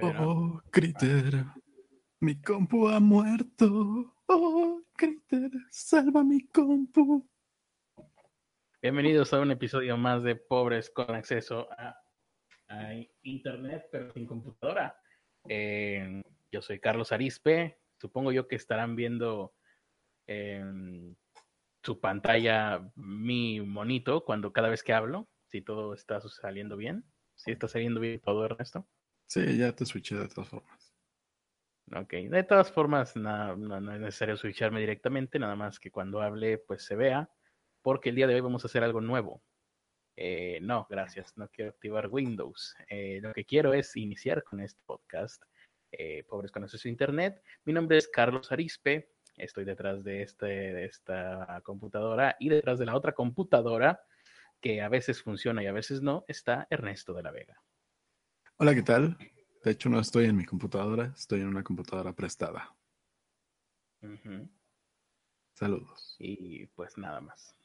Oh, Critter, mi compu ha muerto. Oh, Critter, salva mi compu. Bienvenidos a un episodio más de Pobres con acceso a, a Internet, pero sin computadora. Eh, yo soy Carlos Arispe. Supongo yo que estarán viendo en su pantalla mi monito cuando cada vez que hablo, si todo está saliendo bien. Si está saliendo bien todo, Ernesto. Sí, ya te switché de todas formas. Ok, de todas formas, no, no, no es necesario switcharme directamente, nada más que cuando hable, pues se vea, porque el día de hoy vamos a hacer algo nuevo. Eh, no, gracias, no quiero activar Windows. Eh, lo que quiero es iniciar con este podcast. Eh, Pobres con a Internet. Mi nombre es Carlos Arispe. Estoy detrás de, este, de esta computadora y detrás de la otra computadora que a veces funciona y a veces no, está Ernesto de la Vega. Hola, ¿qué tal? De hecho, no estoy en mi computadora, estoy en una computadora prestada. Saludos. Y pues nada más.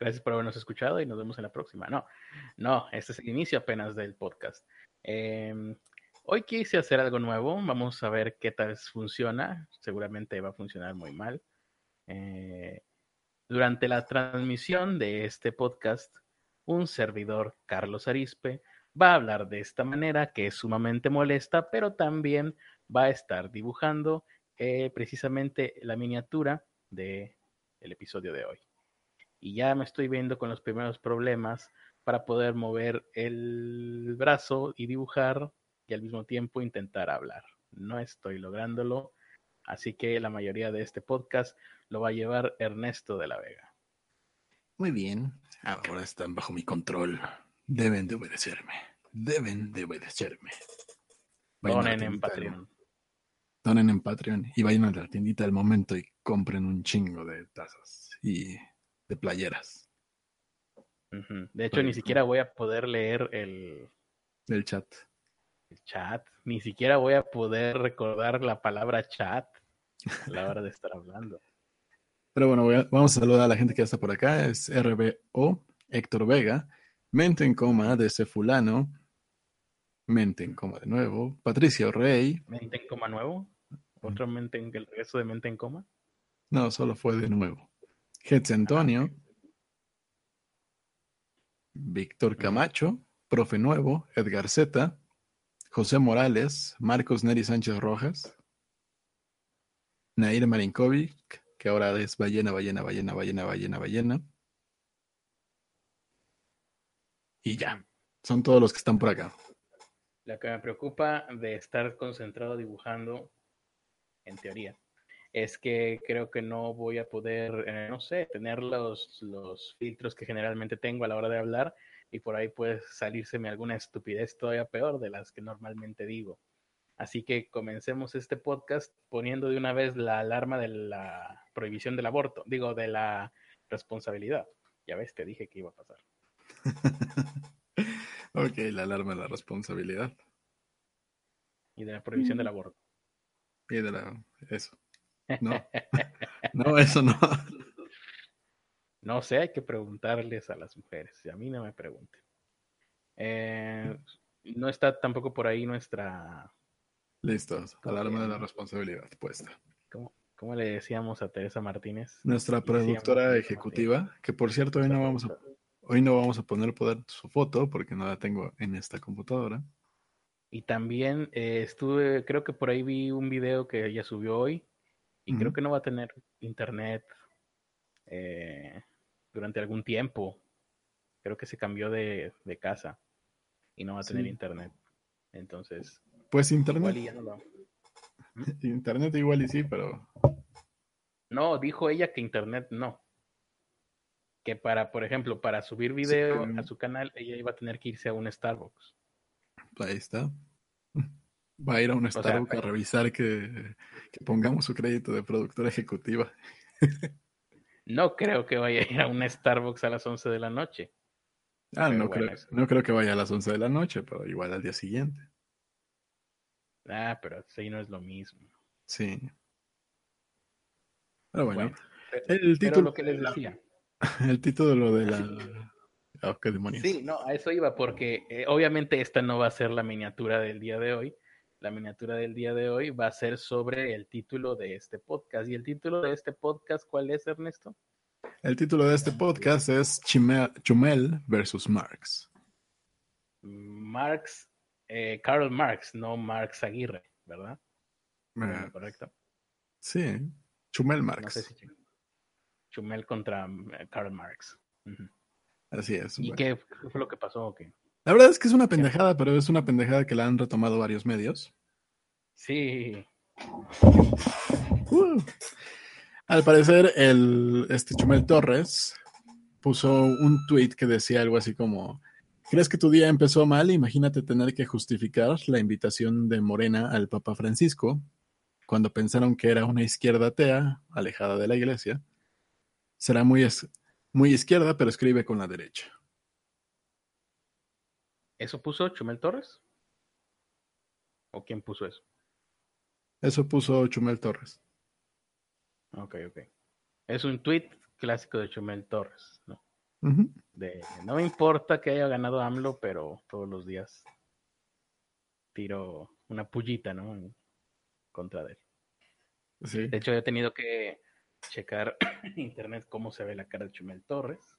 Gracias por habernos escuchado y nos vemos en la próxima. No, no, este es el inicio apenas del podcast. Eh, hoy quise hacer algo nuevo. Vamos a ver qué tal funciona. Seguramente va a funcionar muy mal. Eh, durante la transmisión de este podcast, un servidor, Carlos Arispe, va a hablar de esta manera que es sumamente molesta, pero también va a estar dibujando eh, precisamente la miniatura del el episodio de hoy. Y ya me estoy viendo con los primeros problemas para poder mover el brazo y dibujar y al mismo tiempo intentar hablar. No estoy lográndolo, así que la mayoría de este podcast lo va a llevar Ernesto de la Vega. Muy bien. Ahora están bajo mi control. Deben de obedecerme. Deben de obedecerme. Vayan Donen en Patreon. Donen en Patreon y vayan a la tiendita del momento y compren un chingo de tazas y de playeras. De hecho, ni siquiera voy a poder leer el, del chat. el chat, ni siquiera voy a poder recordar la palabra chat a la hora de estar hablando. Pero bueno, a- vamos a saludar a la gente que ya está por acá. Es RBO, Héctor Vega, Mente en coma de ese fulano, Mente en coma de nuevo, Patricia Rey, ¿Mente en coma nuevo? ¿Otro mente en el regreso de mente en coma? no, solo fue de nuevo, Hetz Antonio, Víctor Camacho, Profe Nuevo, Edgar Z, José Morales, Marcos Neri Sánchez Rojas, Nair Marinkovic, que ahora es ballena, ballena, ballena, ballena, ballena, ballena. Y ya, son todos los que están por acá. Lo que me preocupa de estar concentrado dibujando, en teoría, es que creo que no voy a poder, eh, no sé, tener los, los filtros que generalmente tengo a la hora de hablar y por ahí puede salírseme alguna estupidez todavía peor de las que normalmente digo. Así que comencemos este podcast poniendo de una vez la alarma de la prohibición del aborto, digo, de la responsabilidad. Ya ves, te dije que iba a pasar. ok, la alarma de la responsabilidad. Y de la prohibición del aborto. Y de la... Eso. No, no, eso no. No sé, hay que preguntarles a las mujeres. y A mí no me pregunten. Eh, no está tampoco por ahí nuestra. Listo, alarma de la responsabilidad puesta. ¿Cómo, cómo le decíamos a Teresa Martínez? Nuestra productora ejecutiva, que por cierto hoy no vamos a, hoy no vamos a poner poder su foto porque no la tengo en esta computadora. Y también eh, estuve, creo que por ahí vi un video que ella subió hoy y creo que no va a tener internet eh, durante algún tiempo. Creo que se cambió de, de casa y no va a tener Sí. internet. Entonces, Pues igual internet, no lo- internet igual y sí, pero No, dijo ella que internet no. Que para, por ejemplo, para subir video a su canal, ella iba a tener que irse a un Starbucks. ahí está. Va a ir a un Starbucks a pero- revisar que, que pongamos su crédito de productora ejecutiva. No creo que vaya a ir a un Starbucks a las 11 de la noche. Ah, Pero no, bueno, creo, eso- no creo que vaya a las 11 de la noche, pero igual al día siguiente. Ah, pero sí no es lo mismo. Sí. Pero bueno, el pero título, lo que les decía. el título de la... Oh, qué demonios. Sí, no, a eso iba, porque eh, obviamente esta no va a ser la miniatura del día de hoy, la miniatura del día de hoy va a ser sobre el título de este podcast. ¿Y el título de este podcast cuál es, Ernesto? El título de este podcast es Chumel versus Marx. Marx, eh, Karl Marx, no Marx Aguirre, ¿verdad? Eh, correcto. Sí, Chumel Marx. Chumel contra eh, Karl Marx. Así es. ¿Y qué, fue lo que pasó? La verdad es que es una pendejada, pero es una pendejada que la han retomado varios medios. Sí. Uh. Al parecer, el, este Chumel Torres puso un tweet que decía algo así como: ¿Crees que tu día empezó mal? Imagínate tener que justificar la invitación de Morena al Papa Francisco cuando pensaron que era una izquierda atea, alejada de la iglesia. Será muy, muy izquierda, pero escribe con la derecha. ¿Eso puso Chumel Torres? ¿O quién puso eso? Eso puso Chumel Torres. Ok, ok. Es un tweet clásico de Chumel Torres, ¿no? de, no me importa que haya ganado AMLO, pero todos los días tiro una pullita, ¿no? contra de él. Sí. De hecho, he tenido que checar en internet cómo se ve la cara de Chumel Torres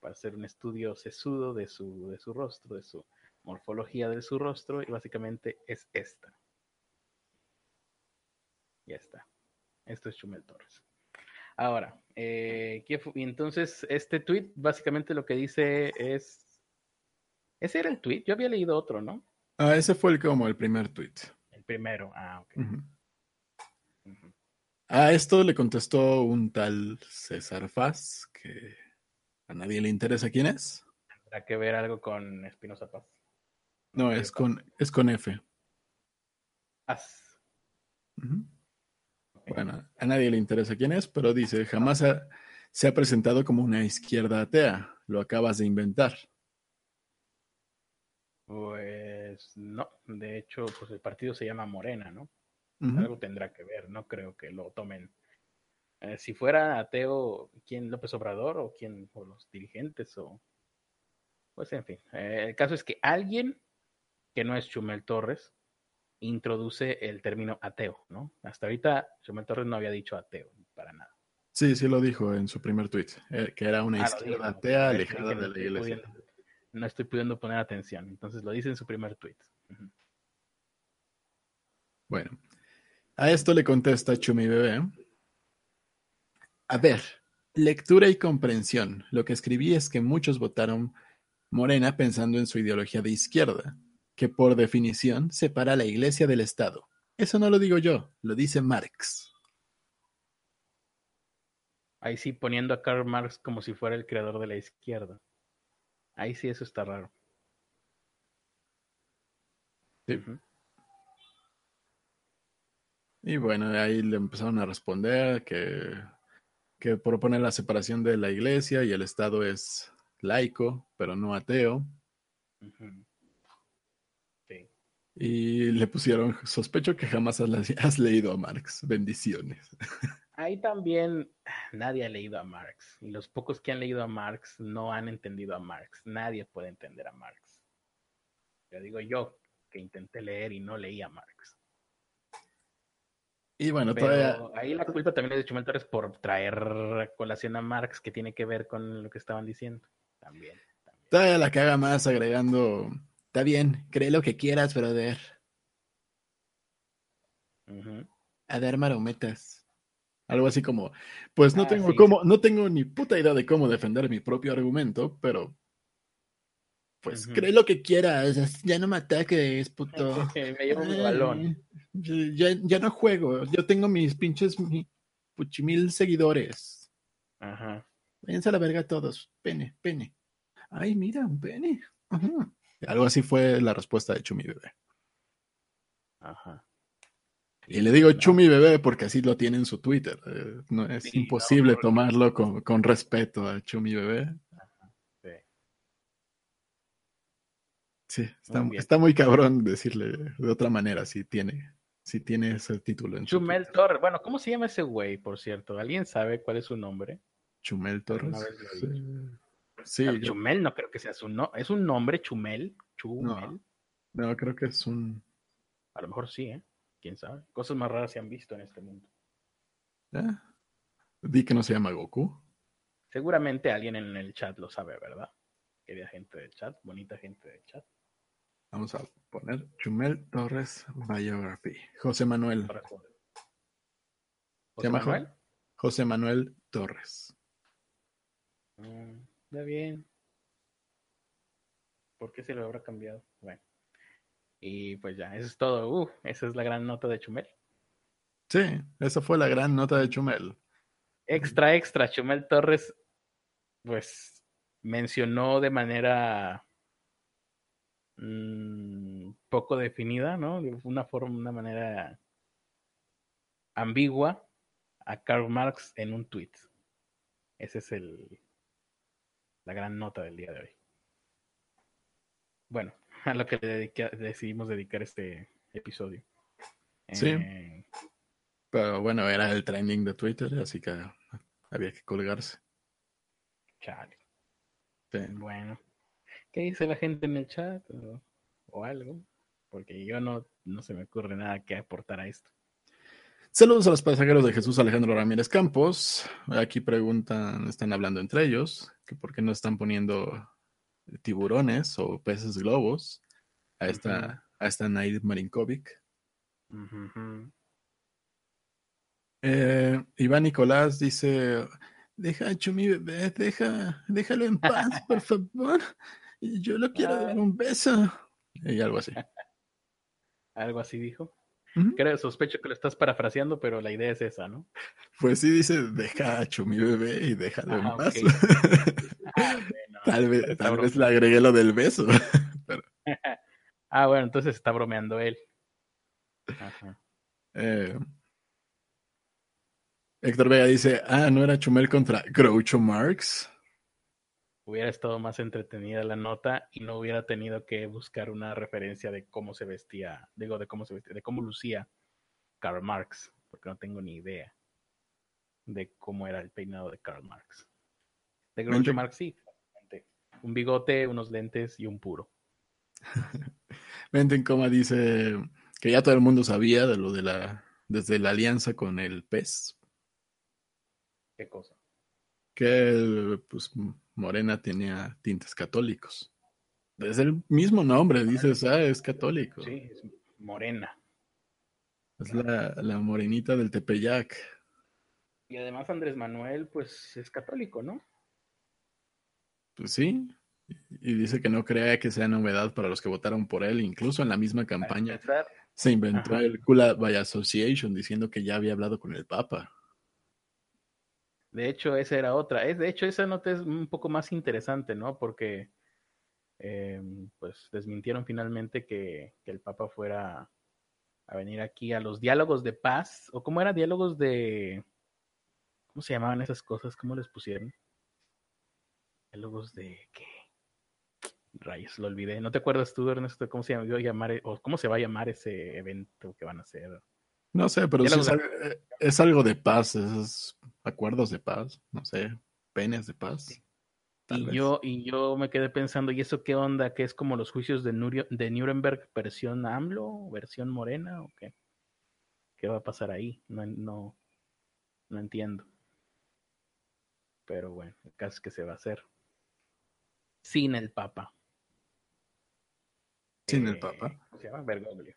para hacer un estudio sesudo de su, de su rostro, de su morfología de su rostro, y básicamente es esta. Ya está. Esto es Chumel Torres. Ahora, eh, entonces este tweet básicamente lo que dice es... Ese era el tweet, yo había leído otro, ¿no? Ah, ese fue el, como el primer tweet. El primero, ah, ok. A esto le contestó un tal César Faz, que a nadie le interesa quién es. ¿Tendrá que ver algo con Espinosa Paz? No, es con, es con F. Paz. Bueno, a nadie le interesa quién es, pero dice, jamás se ha presentado como una izquierda atea. Lo acabas de inventar. Pues no, de hecho, pues el partido se llama Morena, ¿no? Algo tendrá que ver, no creo que lo tomen. Eh, si fuera ateo, ¿quién López Obrador o quién, o los dirigentes o... Pues en fin, eh, el caso es que alguien que no es Chumel Torres introduce el término ateo, ¿no? Hasta ahorita Chumel Torres no había dicho ateo para nada. Sí, sí lo dijo en su primer tweet, eh, que era una ah, izquierda atea alejada de la iglesia. no estoy pudiendo poner atención, entonces lo dice en su primer tweet. Bueno, a esto le contesta Chumi Bebé. A ver, lectura y comprensión. Lo que escribí es que muchos votaron Morena pensando en su ideología de izquierda, que por definición separa la iglesia del Estado. Eso no lo digo yo, lo dice Marx. Ahí sí, poniendo a Karl Marx como si fuera el creador de la izquierda. Ahí sí, eso está raro. Sí. Y bueno, ahí le empezaron a responder que, que propone la separación de la iglesia y el Estado es laico, pero no ateo. Y le pusieron, sospecho que jamás has, leído a Marx. Bendiciones. Ahí también nadie ha leído a Marx. Y los pocos que han leído a Marx no han entendido a Marx. Nadie puede entender a Marx. Yo digo yo que intenté leer y no leí a Marx. Y bueno, todavía... Ahí la culpa también es de Chumel Torres por traer colación a Marx que tiene que ver con lo que estaban diciendo. También. Todavía la caga más agregando. Está bien, cree lo que quieras, brother. A dar marometas. Algo así como, pues no ah, tengo cómo, no tengo ni puta idea de cómo defender mi propio argumento, pero pues cree lo que quieras, ya no me ataques, puto. me llevo mi balón. Ya, ya, no juego, yo tengo mis pinches puchimil seguidores. Ajá. Váyanse a la verga todos, pene, pene. Ay, mira, un pene. Algo así fue la respuesta de Chumi Bebé. Ajá. Y le digo Chumi Bebé porque así lo tiene en su Twitter. Eh, no, es imposible tomarlo con, con, respeto a Chumi Bebé. Sí, está muy, está muy cabrón decirle de otra manera si tiene, si tiene ese título. En Chumel Torres. Bueno, ¿cómo se llama ese güey, por cierto? ¿Alguien sabe cuál es su nombre? Chumel Torres. Sí. Chumel no creo que sea su nombre. ¿Es un nombre Chumel? No, creo que es un... A lo mejor sí, ¿eh? ¿Quién sabe? Cosas más raras se han visto en este mundo. ¿Eh? Di que no se llama Goku. Seguramente alguien en el chat lo sabe, ¿verdad? Querida gente del chat, bonita gente del chat. Vamos a poner Chumel Torres Biography. José Manuel. ¿Se llama Manuel? José Manuel Torres. Mm, Está bien. ¿Por qué se lo habrá cambiado? Bueno. Y pues ya, eso es todo. Uh, esa es la gran nota de Chumel. Sí, esa fue la gran nota de Chumel. Extra, extra. Chumel Torres, pues, mencionó de manera mm, poco definida, ¿no? De una forma, una manera ambigua a Karl Marx en un tweet. Esa es el, la gran nota del día de hoy. Bueno, a lo que decidimos dedicar este episodio. Sí. Eh, Pero bueno, era el trending de Twitter, así que había que colgarse. chale. Sí. Bueno, ¿qué dice la gente en el chat o, o algo? Porque yo no, no se me ocurre nada que aportar a esto. Saludos a los pasajeros de Jesús Alejandro Ramírez Campos. Aquí preguntan, están hablando entre ellos, que por qué no están poniendo tiburones o peces globos a esta, a esta Naid Marinkovic. Eh, Iván Nicolás dice, deja a Chumi bebé, deja, déjalo en paz, por favor. Yo lo quiero dar un beso. Y algo así. Algo así dijo. Creo, sospecho que lo estás parafraseando, pero la idea es esa, ¿no? Pues sí dice, deja a Chumi bebé y déjalo Ah, en paz. Ah, bueno, tal vez, tal vez le agregué lo del beso. Ah, bueno, entonces está bromeando él. Ajá. Eh, Héctor Vega dice, ah, ¿no era Chumel contra Groucho Marx? Hubiera estado más entretenida la nota y no hubiera tenido que buscar una referencia de cómo se vestía, digo, de cómo se vestía, de cómo lucía Karl Marx, porque no tengo ni idea de cómo era el peinado de Karl Marx. De Groucho Marx, sí, un bigote, unos lentes y un puro. Mente en coma dice que ya todo el mundo sabía de lo de la, desde la alianza con el pez, ¿Qué cosa? que pues Morena tenía tintes católicos. Desde el mismo nombre dices, ah, es católico. Sí, es morena. Es la, la morenita del Tepeyac. Y además Andrés Manuel, pues es católico, ¿no? Pues sí. Y dice que no crea que sea novedad para los que votaron por él. Incluso en la misma campaña se inventó Ajá. el Kula by Association diciendo que ya había hablado con el Papa. De hecho, esa era otra. Es, de hecho, esa nota es un poco más interesante, ¿no? Porque eh, pues desmintieron finalmente que, que el Papa fuera a venir aquí a los diálogos de paz, o cómo era diálogos de... ¿Cómo se llamaban esas cosas? ¿Cómo les pusieron? Diálogos de qué? Rayos, lo olvidé. ¿No te acuerdas tú, Ernesto, cómo se llama, llamar, o cómo se va a llamar ese evento que van a hacer? No sé, pero sí es, algo, es algo de paz, esos acuerdos de paz, no sé, penes de paz. Y vez. yo, y yo me quedé pensando, ¿y eso qué onda? ¿Que es como los juicios de, Nurio- de Nuremberg versión AMLO, versión Morena o qué? ¿Qué va a pasar ahí? No, no, no entiendo. Pero bueno, el caso es que se va a hacer sin el Papa. Sin el Eh, Papa. ¿Cómo se llama? Bergoglio.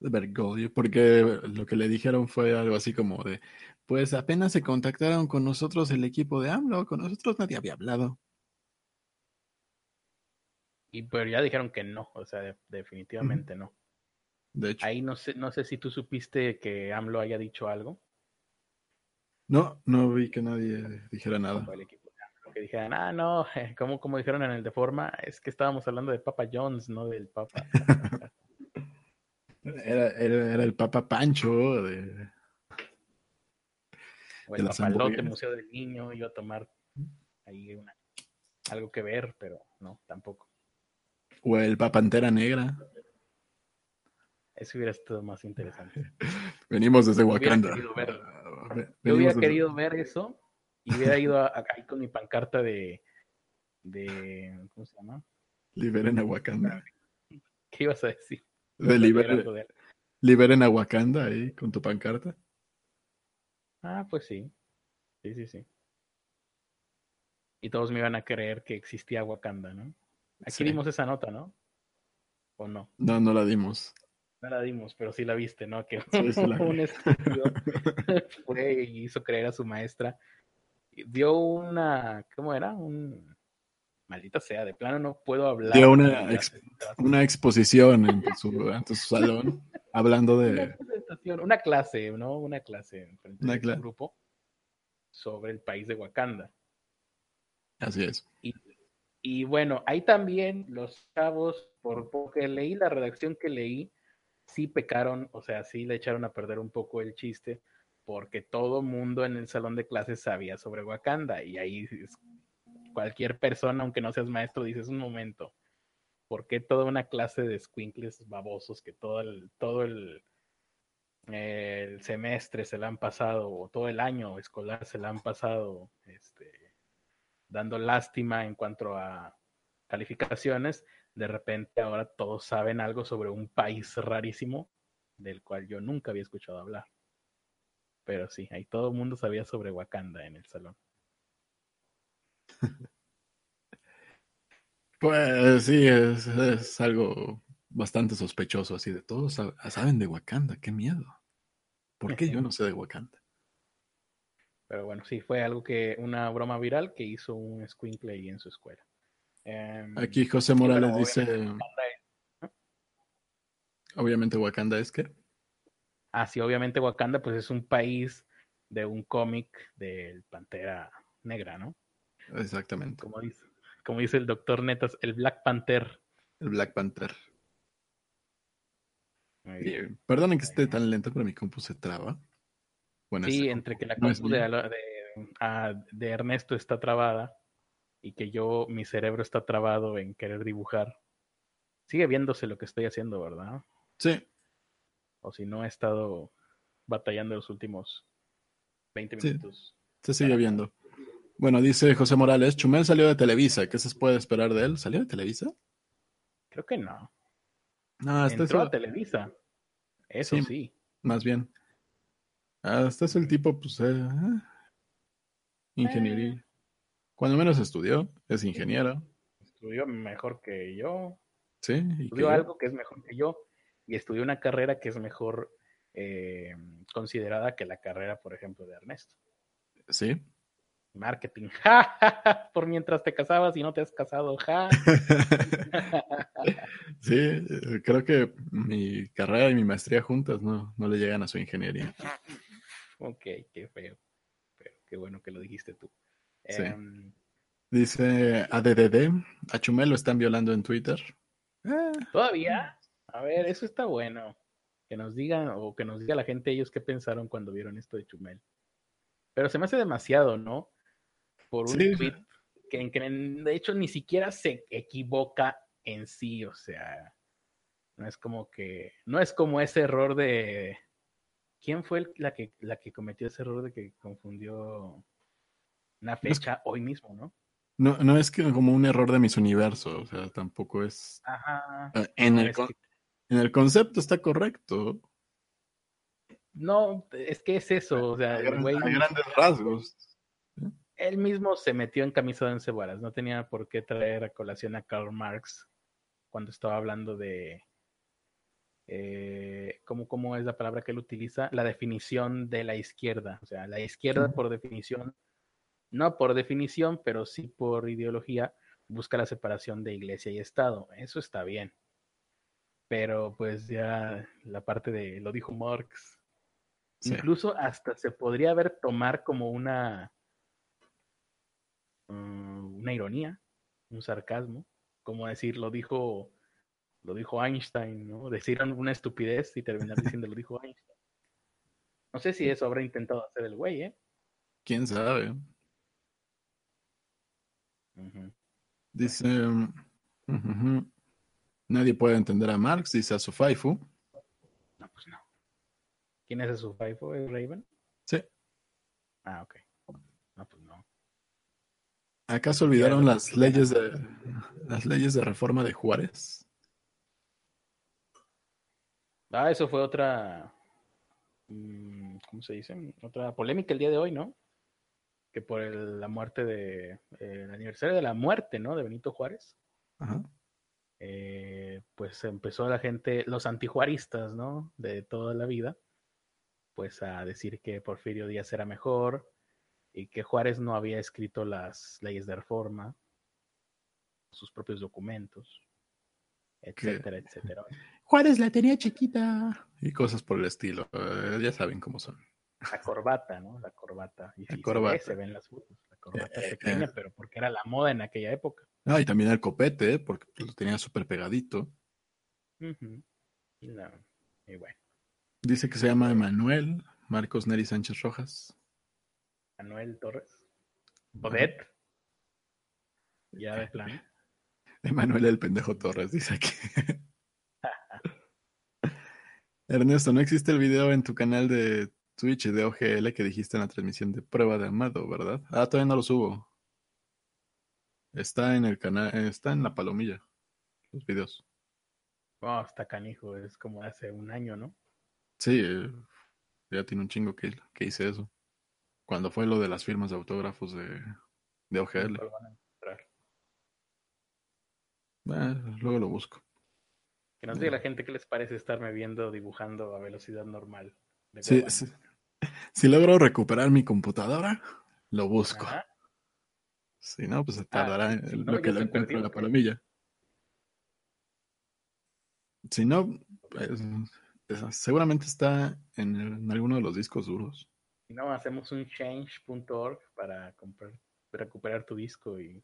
Bergoglio, porque lo que le dijeron fue algo así como de, pues apenas se contactaron con nosotros el equipo de AMLO, con nosotros nadie había hablado. Y pero ya dijeron que no, o sea, de- definitivamente no. De hecho, Ahí no sé, no sé si tú supiste que AMLO haya dicho algo. no, no vi que nadie dijera nada. el equipo de AMLO, que dijeran, ah, no, como, como dijeron en el de forma, es que estábamos hablando de Papa Jones, no del Papa. Era, era, era el Papa Pancho de... O el Papalote. Museo del Niño, iba a tomar ahí una, algo que ver, pero no, tampoco. o el Papa Antera Negra. Eso hubiera estado más interesante. Venimos desde Wakanda. Ah, Yo hubiera desde- querido ver eso y hubiera ido a- a- ahí con mi pancarta de, de, ¿cómo se llama? Liberen a Wakanda. ¿Qué ibas a decir? De liberen, de- Liberen a Wakanda ahí con tu pancarta. Ah, pues sí. Sí, sí, sí. Y todos me iban a creer que existía Wakanda, ¿no? Aquí Sí. dimos esa nota, ¿no? ¿O no? No, no la dimos. No la dimos, pero sí la viste, ¿no? Que Sí, un estúpido fue y hizo creer a su maestra. Dio una, ¿cómo era? Un maldita sea, de plano no puedo hablar. Dio una en. Una exposición ante su, salón hablando Una de... presentación, una clase, ¿no? Una clase en frente Una de cla- grupo sobre el país de Wakanda. Así es. Y bueno, ahí también los chavos, por porque leí la redacción que leí, sí pecaron, o sea, sí le echaron a perder un poco el chiste, porque todo mundo en el salón de clases sabía sobre Wakanda, y ahí es- cualquier persona, aunque no seas maestro, dices un momento, ¿por qué toda una clase de squinkles babosos que todo el, todo el, semestre se la han pasado, o todo el año escolar se la han pasado, este, dando lástima en cuanto a calificaciones, de repente ahora todos saben algo sobre un país rarísimo del cual yo nunca había escuchado hablar. Pero sí, ahí todo el mundo sabía sobre Wakanda en el salón. Pues sí, es, es algo bastante sospechoso así de todos sab- saben de Wakanda, qué miedo. ¿Por qué yo no sé de Wakanda? Pero bueno, sí, fue algo que, una broma viral que hizo un squinkle ahí en su escuela. Em, Aquí José Morales dice, obviamente obviamente Wakanda es que... Ah, sí, obviamente Wakanda pues es un país de un cómic del Pantera Negra, ¿no? Exactamente, Como dice, como dice el doctor Netas, el Black Panther. el Black Panther. Perdonen que esté tan lento, pero mi compu se traba. Bueno, Sí, entre que la compu de, ah, de Ernesto está trabada y que yo, mi cerebro está trabado en querer dibujar. Sigue viéndose lo que estoy haciendo, ¿verdad? Sí, O si no he estado batallando los últimos 20 Sí. minutos. se sigue viendo. Bueno, dice José Morales, Chumel salió de Televisa, ¿qué se puede esperar de él? ¿Salió de Televisa? Creo que no. No, hasta Entró eso, a Televisa. Eso Sí. sí. más bien. Hasta eso el tipo, pues, eh, ingeniería. Cuando menos estudió, es ingeniero, Estudió mejor que yo. ¿sí? y que Estudió yo- algo que es mejor que yo. Y estudió una carrera que es mejor eh, considerada que la carrera, por ejemplo, de Ernesto. Sí. Marketing. Ja, ja, ja, Por mientras te casabas y no te has casado. Ja. sí, creo que mi carrera y mi maestría juntas no, no le llegan a su ingeniería. Ok, qué feo. Pero qué bueno que lo dijiste tú. Sí. Em, Dice ADDD, a Chumel lo están violando en Twitter. Eh, Todavía, a ver, eso está bueno. Que nos digan o que nos diga la gente ellos qué pensaron cuando vieron esto de Chumel. Pero se me hace demasiado, ¿no? Por un Sí. tweet que, en que de hecho ni siquiera se equivoca en sí, o sea, no es como que, no es como ese error de, ¿quién fue el- la que la que cometió ese error de que confundió una es- fecha hoy mismo, ¿no? no, no es que como un error de mis universos, o sea, tampoco es... Ajá. eh, En No, el, es con- que- en el concepto está correcto. no, es que es eso, o sea, A, gran- güey a grandes rasgos. Él mismo se metió en camisa de once varas, no tenía por qué traer a colación a Karl Marx cuando estaba hablando de eh, ¿cómo, cómo es la palabra que él utiliza, la definición de la izquierda, o sea, la izquierda por definición, no por definición, pero sí por ideología, busca la separación de iglesia y Estado, eso está bien, pero pues ya la parte de, lo dijo Marx, Sí. Incluso hasta se podría ver tomar como una, mm, una ironía, un sarcasmo, como decir, lo dijo, lo dijo Einstein, ¿no? Decir una estupidez y terminar diciendo lo dijo Einstein. No sé si eso habrá intentado hacer el güey, ¿eh? ¿Quién sabe? Dice... Nadie puede entender a Marx, dice a su Faifu. No, pues no. ¿Quién es su FIFO? ¿Es Raven? Sí. Ah, ok. ¿Acaso olvidaron las leyes de las leyes de reforma de Juárez? Ah, eso fue otra, mm, ¿cómo se dice? Otra polémica el día de hoy, ¿no? Que por el- la muerte de, eh, el aniversario de la muerte, ¿no? De Benito Juárez. Ajá. eh, pues empezó la gente, los antijuaristas, ¿no? De toda la vida, pues a decir que Porfirio Díaz era mejor y que Juárez no había escrito las leyes de reforma, sus propios documentos, etcétera, etcétera. Juárez la tenía chiquita. Y cosas por el estilo. eh, ya saben cómo son. La corbata, ¿no? La corbata. Y La sí, corbata. Se, ve, se ven las fotos. La corbata Eh, pequeña, eh. pero porque era la moda en aquella época. Ah, y también el copete, porque lo tenía súper pegadito. Y, la- y bueno, Dice que se llama Emanuel Marcos Neri Sánchez Rojas. Manuel Torres. Odette. Ya de plano. Emanuel el pendejo Torres, dice aquí. Ernesto, no existe el video en tu canal de Twitch de OGL que dijiste en la transmisión de prueba de Amado, ¿verdad? Ah, todavía no lo subo. Está en el canal, está en la palomilla, los videos. Oh, está canijo, es como hace un año, ¿no? Sí, eh, ya tiene un chingo que, que hice eso. Cuando fue lo de las firmas de autógrafos de, de OGL. Nunca lo van a encontrar. Eh, luego lo busco. Que nos diga la gente qué les parece estarme viendo dibujando a velocidad normal. de Sí. Si logro recuperar mi computadora, lo busco. Ajá. Si no, pues se tardará en si lo no, que lo encuentro en la ¿qué? palomilla. Si no, pues, es- seguramente está en, el- en alguno de los discos duros. Si no, hacemos un change.org para comprar, recuperar tu disco y,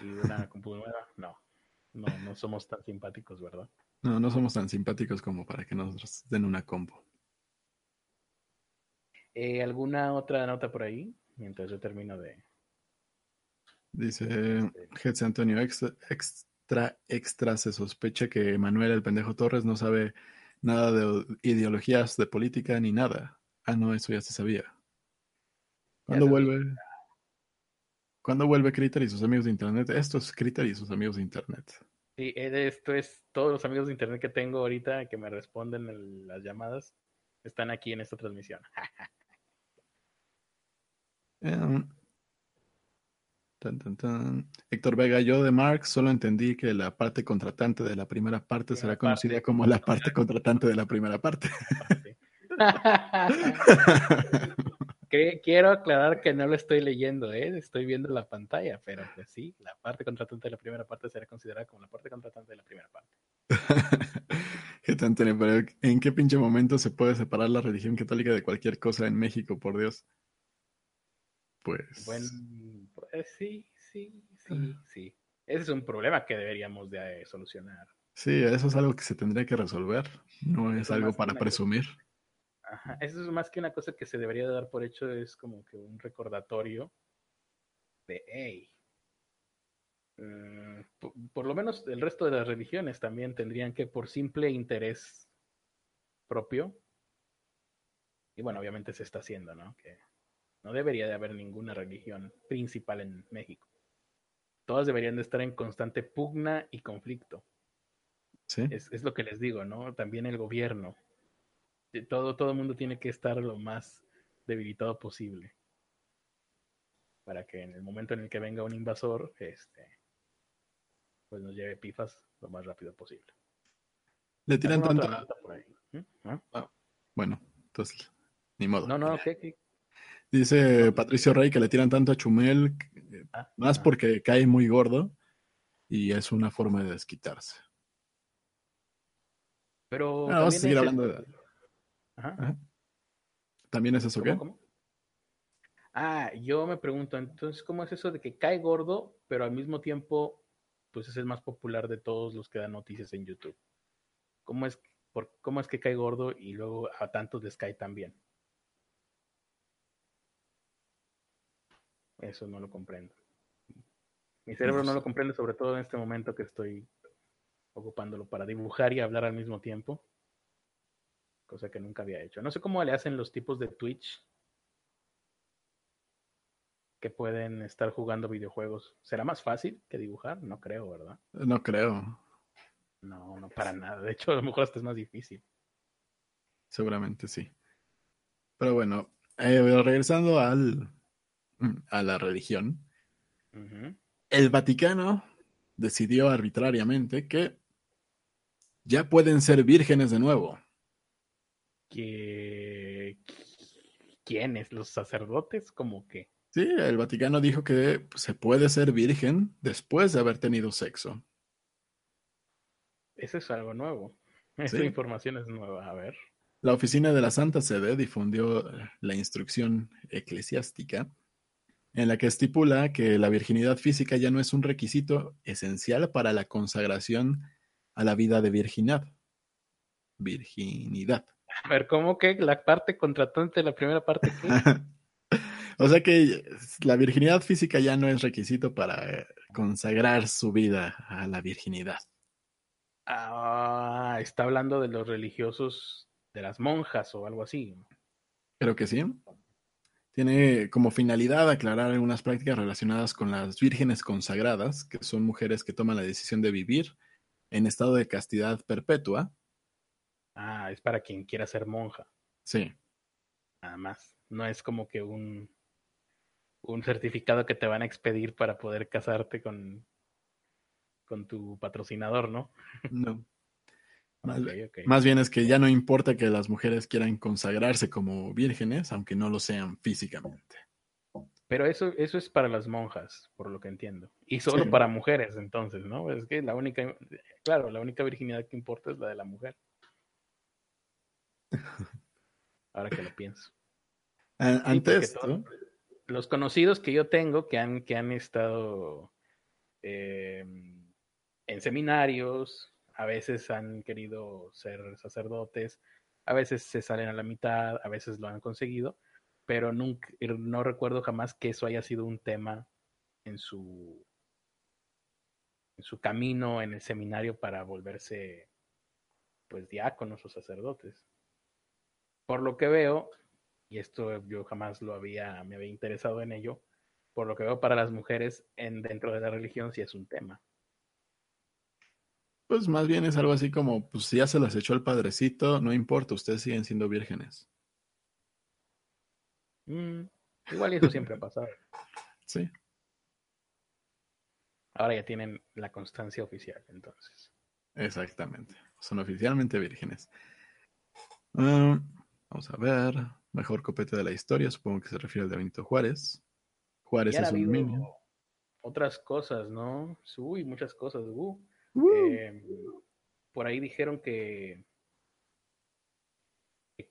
y una computadora. No, no, no somos tan simpáticos, ¿verdad? No, no somos tan simpáticos como para que nos den una compo. Eh, ¿Alguna otra nota por ahí? Mientras yo termino de... Dice Hetz Antonio, extra, extra, extra se sospecha que Manuel el pendejo Torres no sabe nada de ideologías de política ni nada. Ah, no, eso ya se sabía. ¿Cuándo vuelve? ¿Cuándo vuelve Critter y sus amigos de internet? Esto es Critter y sus amigos de internet. Sí, eh, esto es todos los amigos de internet que tengo ahorita que me responden en las llamadas están aquí en esta transmisión. Em, tan, tan, tan. Héctor Vega, yo de Marx solo entendí que la parte contratante de la primera parte será conocida como la parte contratante de la primera parte. Quiero aclarar que no lo estoy leyendo, ¿eh? estoy viendo la pantalla, pero pues sí, la parte contratante de la primera parte será considerada como la parte contratante de la primera parte. ¿en qué pinche momento se puede separar la religión católica de cualquier cosa en México, por Dios? Pues. Pues sí, sí, sí, sí. Ese es un problema que deberíamos de eh, solucionar. Sí, eso es algo que se tendría que resolver. No es Eso algo para presumir. Ajá, Eso es más que una cosa que se debería de dar por hecho, es como que un recordatorio de, hey, mm, por, por lo menos el resto de las religiones también tendrían que por simple interés propio, y bueno, obviamente se está haciendo, ¿no? Que no debería de haber ninguna religión principal en México. Todas deberían de estar en constante pugna y conflicto. Sí. Es, es lo que les digo, ¿no? También el gobierno. Todo, todo el mundo tiene que estar lo más debilitado posible. Para que en el momento en el que venga un invasor, este, pues nos lleve pifas lo más rápido posible. Le tiran ¿Alguna tanto. por ahí? ¿Mm? ¿No? Bueno, entonces, ni modo. No, no, ¿qué? qué? Dice Patricio Rey que le tiran tanto a Chumel, eh, Ah, más porque cae muy gordo y es una forma de desquitarse. Pero Ah, vamos a seguir es hablando de. Ajá. Ajá. ¿También es eso ¿Cómo, qué? cómo? Ah, yo me pregunto, entonces, ¿cómo es eso de que cae gordo, pero al mismo tiempo, pues es el más popular de todos los que dan noticias en YouTube? ¿Cómo es, por, cómo es que cae gordo y luego a tantos les cae tan bien? Eso no lo comprendo. Mi cerebro No lo comprende, sobre todo en este momento que estoy ocupándolo para dibujar y hablar al mismo tiempo. Cosa que nunca había hecho. No sé cómo le hacen los tipos de Twitch que pueden estar jugando videojuegos. ¿Será más fácil que dibujar? No creo, ¿verdad? No creo. No, no no, para nada. De hecho, a lo mejor hasta es más difícil. Seguramente sí. Pero bueno, eh, regresando al, a la religión, el Vaticano decidió arbitrariamente que ya pueden ser vírgenes de nuevo. ¿Quiénes? ¿Los sacerdotes? ¿Cómo que? Sí, el Vaticano dijo que se puede ser virgen después de haber tenido sexo. Eso es algo nuevo. Esa información es nueva. A ver. La oficina de la Santa Sede difundió la instrucción eclesiástica en la que estipula que la virginidad física ya no es un requisito esencial para la consagración a la vida de virginidad. Virginidad. A ver, ¿cómo que la parte contratante, la primera parte? o sea que la virginidad física ya no es requisito para consagrar su vida a la virginidad. Ah, está hablando de los religiosos, de las monjas o algo así. Creo que sí. Tiene como finalidad aclarar algunas prácticas relacionadas con las vírgenes consagradas, que son mujeres que toman la decisión de vivir en estado de castidad perpetua. Ah, es para quien quiera ser monja. Sí. Nada más. No es como que un, un certificado que te van a expedir para poder casarte con, con tu patrocinador, ¿no? No. Más, bien es que ya no importa que las mujeres quieran consagrarse como vírgenes, aunque no lo sean físicamente. Pero eso, eso es para las monjas, por lo que entiendo. Y solo para mujeres, entonces, ¿no? Es que la única, claro, la única virginidad que importa es la de la mujer. Ahora que lo pienso. Antes, los conocidos que yo tengo que han, que han estado eh, en seminarios, a veces han querido ser sacerdotes, a veces se salen a la mitad, a veces lo han conseguido, pero nunca, no recuerdo jamás que eso haya sido un tema en su, en su camino en el seminario para volverse pues diáconos o sacerdotes. Por lo que veo, y esto yo jamás lo había, me había interesado en ello, por lo que veo para las mujeres en, dentro de la religión sí es un tema. Pues más bien es algo así como, pues ya se las echó el padrecito, no importa, ustedes siguen siendo vírgenes. Mm, igual eso siempre ha pasado. Sí. Ahora ya tienen la constancia oficial, entonces. Exactamente. Son oficialmente vírgenes. Ah, vamos a ver. Mejor copete de la historia, supongo que se refiere al de Benito Juárez. Juárez es un niño. Otras cosas, ¿no? Uy, muchas cosas. Uh. Uh. Em, por ahí dijeron que,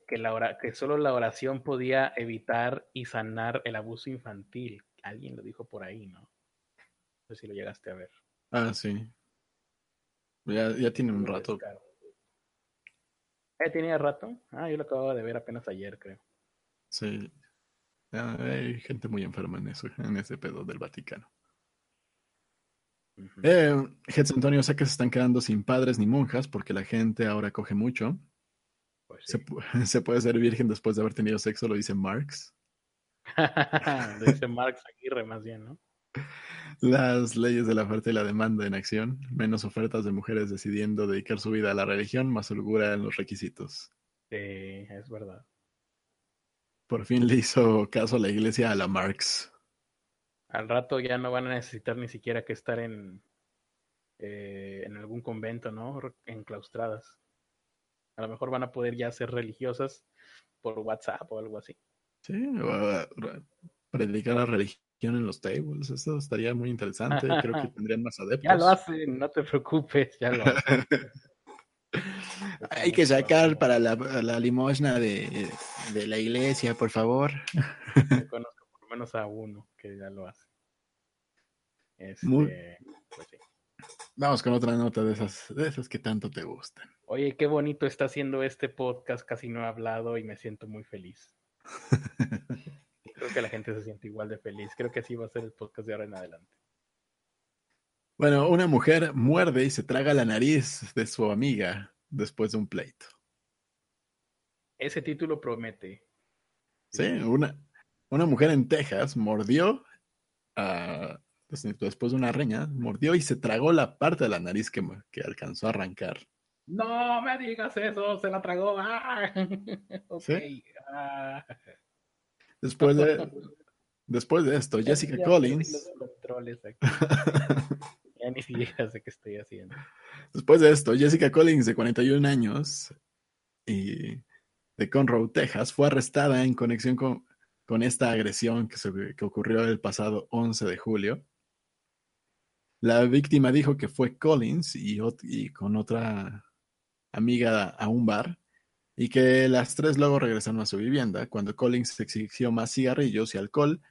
que, la que solo la oración podía evitar y sanar el abuso infantil. Alguien lo dijo por ahí, ¿no? No sé si lo llegaste a ver. Ah, sí. Ya, ya tiene un rato. ¿Ya tenía rato? Ah, yo lo acababa de ver apenas ayer, creo. Sí. hay gente muy enferma en eso, en ese pedo del Vaticano. Eh, Antonio, sé que se están quedando sin padres ni monjas porque la gente ahora coge mucho. Pues se, puede ser virgen después de haber tenido sexo, lo dice Marx. lo dice Marx Aguirre más bien, ¿no? Las leyes de la oferta y la demanda en acción, menos ofertas de mujeres decidiendo dedicar su vida a la religión, más holgura en los requisitos. Sí, es verdad. Por fin le hizo caso a la iglesia a la Marx. Al rato ya no van a necesitar ni siquiera que estar en, eh, en algún convento, ¿no? Enclaustradas. A lo mejor van a poder ya ser religiosas por WhatsApp o algo así. Sí, predicar la religión en los tables, eso estaría muy interesante. Creo que tendrían más adeptos. Ya lo hacen, no te preocupes, ya lo hacen. Hay que sacar para la, la limosna de, de, la iglesia, por favor. conozco menos a uno que ya lo hace. Este, pues Vamos con otra nota de esas, de esas que tanto te gustan. Oye, qué bonito está haciendo este podcast, casi no he hablado y me siento muy feliz. Creo que la gente se siente igual de feliz. Creo que así va a ser el podcast de ahora en adelante. Bueno, una mujer muerde y se traga la nariz de su amiga después de un pleito. Ese título promete. Sí, una, una mujer en Texas mordió a, después de una reña, mordió y se tragó la parte de la nariz que, que alcanzó a arrancar. No me digas eso, se la tragó. Ah. ok. ¿Sí? Ah. Después de, después de esto, Jessica Ya Collins. Ya ni siquiera sé qué estoy haciendo. Después de esto, Jessica Collins, de 41 años y de Conroe, Texas, fue arrestada en conexión con, con esta agresión que, se- que ocurrió el pasado 11 de julio. La víctima dijo que fue Collins y, y con otra amiga a un bar y que las tres luego regresaron a su vivienda. Cuando Collins exigió más cigarrillos y alcohol,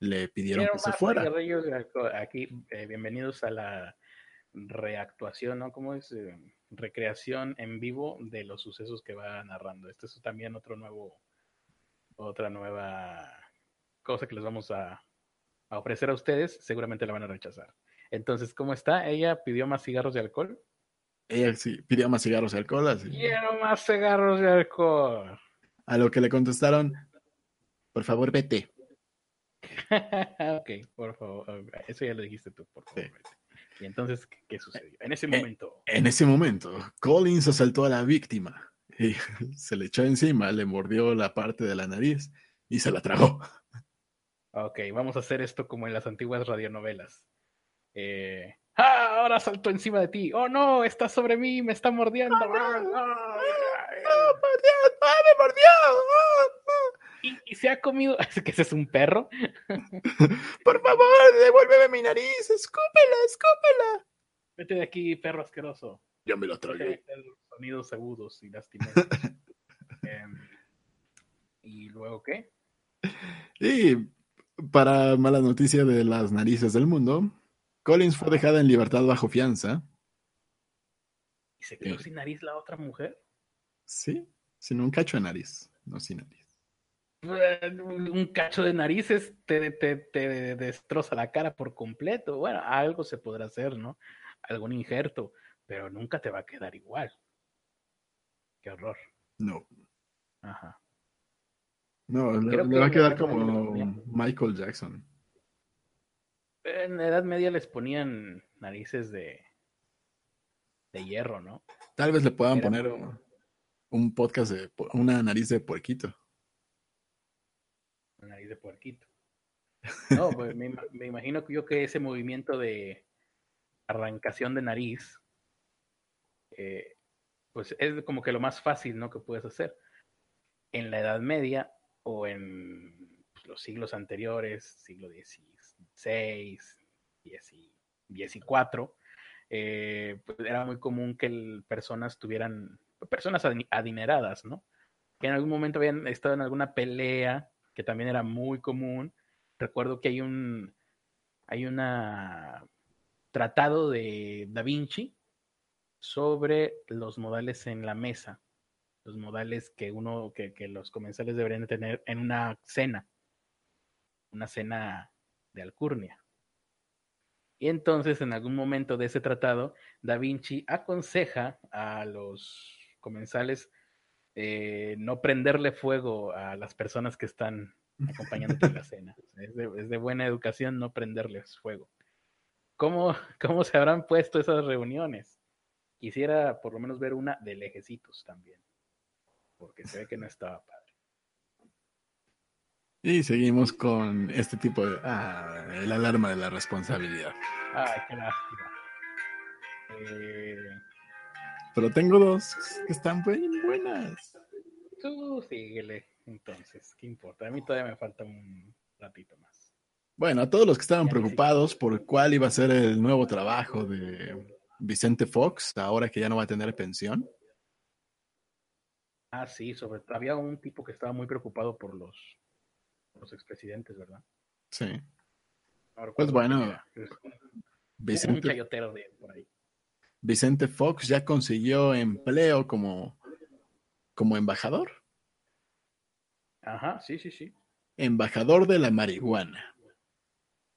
le pidieron Quiero que se fuera. cigarrillos de alcohol. Aquí, eh, bienvenidos a la reactuación, ¿no? ¿Cómo es? Eh, recreación en vivo de los sucesos que va narrando. Este es también otro nuevo, otra nueva cosa que les vamos a, a ofrecer a ustedes. Seguramente la van a rechazar. Entonces, ¿cómo está? Ella pidió más cigarros de alcohol. Ella sí pidió más cigarros y alcohol. así. Quiero más cigarros de alcohol. A lo que le contestaron, por favor, vete. ok, por favor. Eso ya lo dijiste tú, por favor. Sí. vete. Y entonces, ¿qué, qué sucedió? En ese Eh, momento. En ese momento, Collins asaltó a la víctima y se le echó encima, le mordió la parte de la nariz y se la tragó. Ok, vamos a hacer esto como en las antiguas radionovelas. Eh, ¡Ah! Ahora saltó encima de ti. ¡Oh no! Está sobre mí, me está mordiendo. ¡Ah, ah, ¡Ah, mordió! ¡Ah, me mordió! ¡Ah, ah! Y, y se ha comido. Es que ese es un perro. Por favor, devuélveme mi nariz, escúpela, escúpela. Vete de aquí, perro asqueroso. Yo me de tragué. Sonidos agudos y lastimosos. Em, ¿Y luego qué? Y para mala noticia de las narices del mundo, Collins fue dejada en libertad bajo fianza. ¿Y se quedó Eh. sin nariz la otra mujer? Sí, sin un cacho de nariz, no sin nariz. un cacho de narices te, te, te destroza la cara por completo. Bueno, algo se podrá hacer, ¿no? Algún injerto, pero nunca te va a quedar igual. Qué horror. No, Ajá. no, le, Creo le que va a quedar como Michael Jackson. En la Edad Media les ponían narices de, de hierro, ¿no? Tal vez le puedan Era poner un, un podcast de una nariz de puerquito. Una nariz de puerquito. No, pues me, me imagino que yo que ese movimiento de arrancación de nariz, eh, pues es como que lo más fácil, ¿no? Que puedes hacer. En la Edad Media o en pues, los siglos anteriores, siglo XVI, XIV, eh, pues era muy común que personas tuvieran, personas adi- adineradas, ¿no? Que en algún momento habían estado en alguna pelea, que también era muy común. Recuerdo que hay un, hay una tratado de Da Vinci sobre los modales en la mesa, los modales que uno, que, que los comensales deberían de tener en una cena, una cena de alcurnia. Y entonces, en algún momento de ese tratado, Da Vinci aconseja a los comensales eh, no prenderle fuego a las personas que están acompañándote en la cena. Es, de, es de buena educación no prenderles fuego. ¿Cómo, ¿Cómo se habrán puesto esas reuniones? Quisiera por lo menos ver una de lejecitos también, porque se ve que no estaba padre. Y seguimos con este tipo de... Ah, el alarma de la responsabilidad. Ay, qué lástima. Eh, Pero tengo dos que están bien buenas. tú síguele, entonces, ¿qué importa? A mí todavía me falta un ratito más. Bueno, a todos los que estaban preocupados por cuál iba a ser el nuevo trabajo de Vicente Fox, ahora que ya no va a tener pensión. Ah, sí, sobre había un tipo que estaba muy preocupado por los, expresidentes, ¿verdad? Sí. No Pues bueno, un Vicente, chayotero de por ahí. Vicente Fox ya consiguió empleo como, como embajador. Ajá, sí, sí, sí. Embajador de la marihuana.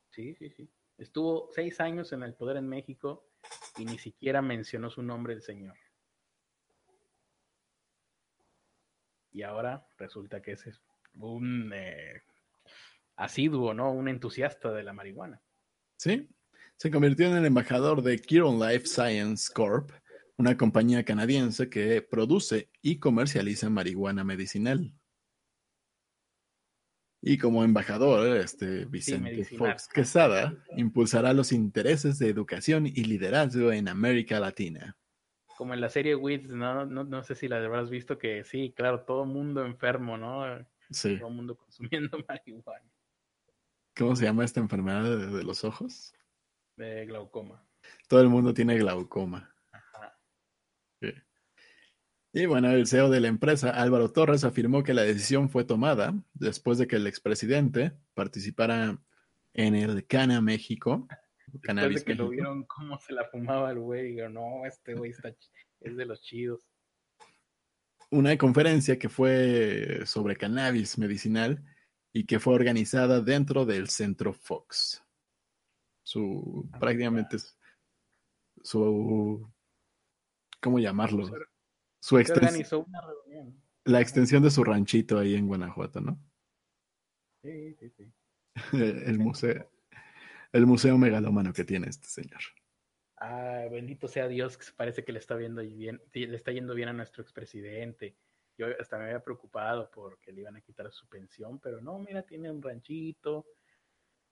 Sí, sí, sí. Estuvo seis años en el poder en México y ni siquiera mencionó su nombre el señor. Y ahora resulta que ese es un eh, asiduo, ¿no? Un entusiasta de la marihuana. ¿Sí? Se convirtió en el embajador de Kiron Life Science Corp una compañía canadiense que produce y comercializa marihuana medicinal. Y como embajador, este Vicente. Fox Quesada impulsará los intereses de educación y liderazgo en América Latina. Como en la serie Weeds, ¿no? No, no sé si la habrás visto que sí, claro, todo mundo enfermo, ¿no? Sí. Todo mundo consumiendo marihuana ¿Cómo se llama esta enfermedad de, de los ojos? de glaucoma. Todo el mundo tiene glaucoma. Y bueno, el CEO de la empresa, Álvaro Torres, afirmó que la decisión fue tomada después de que el expresidente participara en el Cana México. Después Cannabis de que lo vieron cómo se la fumaba el güey, digo, no, este güey está es de los chidos. Una conferencia que fue sobre cannabis medicinal y que fue organizada dentro del Centro Fox. Su Ah, prácticamente su ¿cómo llamarlo? Su organizó una reunión. la extensión de su ranchito ahí en Guanajuato, ¿no? Sí, sí, sí. El museo, el museo megalómano que tiene este señor. Ah, bendito sea Dios, que parece que le está viendo bien, le está yendo bien a nuestro expresidente. Yo hasta me había preocupado porque le iban a quitar su pensión, pero no, mira, tiene un ranchito,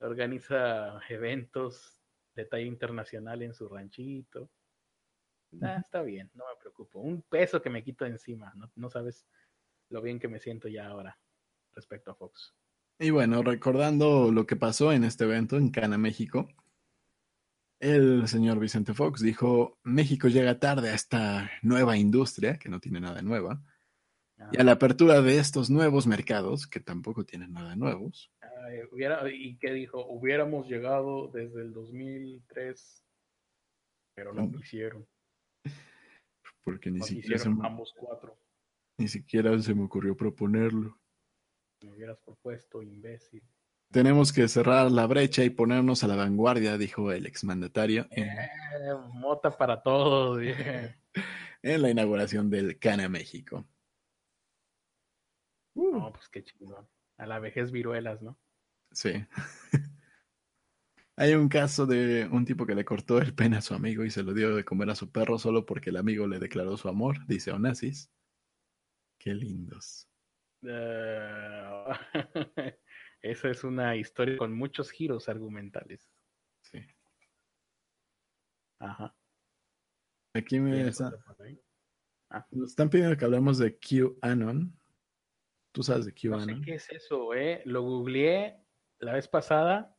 organiza eventos de talla internacional en su ranchito. Ah, Ujú. está bien, no me preocupo. Un peso que me quito de encima, no, no sabes lo bien que me siento ya ahora respecto a Fox. Y bueno, recordando lo que pasó en este evento en Cana, México, el señor Vicente Fox dijo, México llega tarde a esta nueva industria, que no tiene nada nueva, Ah, y a la apertura de estos nuevos mercados, que tampoco tienen nada nuevos. Ay, hubiera, ¿Y qué dijo? Hubiéramos llegado desde el 2003, pero no Mm. quisieron. Porque ni siquiera, se me, ambos cuatro. ni siquiera se me ocurrió proponerlo. Me hubieras propuesto, imbécil. Tenemos que cerrar la brecha y ponernos a la vanguardia, dijo el exmandatario Eh, mota para todos. en la inauguración del Cana México. Uh, No, pues qué chingón. A la vejez viruelas, ¿no? Sí. Hay un caso de un tipo que le cortó el pene a su amigo y se lo dio de comer a su perro solo porque el amigo le declaró su amor, dice Onassis. Qué lindos. Eh, Esa es una historia con muchos giros argumentales. Sí. Ajá. Aquí me ¿Tienes está- ahí? nos están pidiendo que hablemos de QAnon. ¿Tú sabes de No sé QAnon? qué es eso, ¿eh? Lo googleé la vez pasada,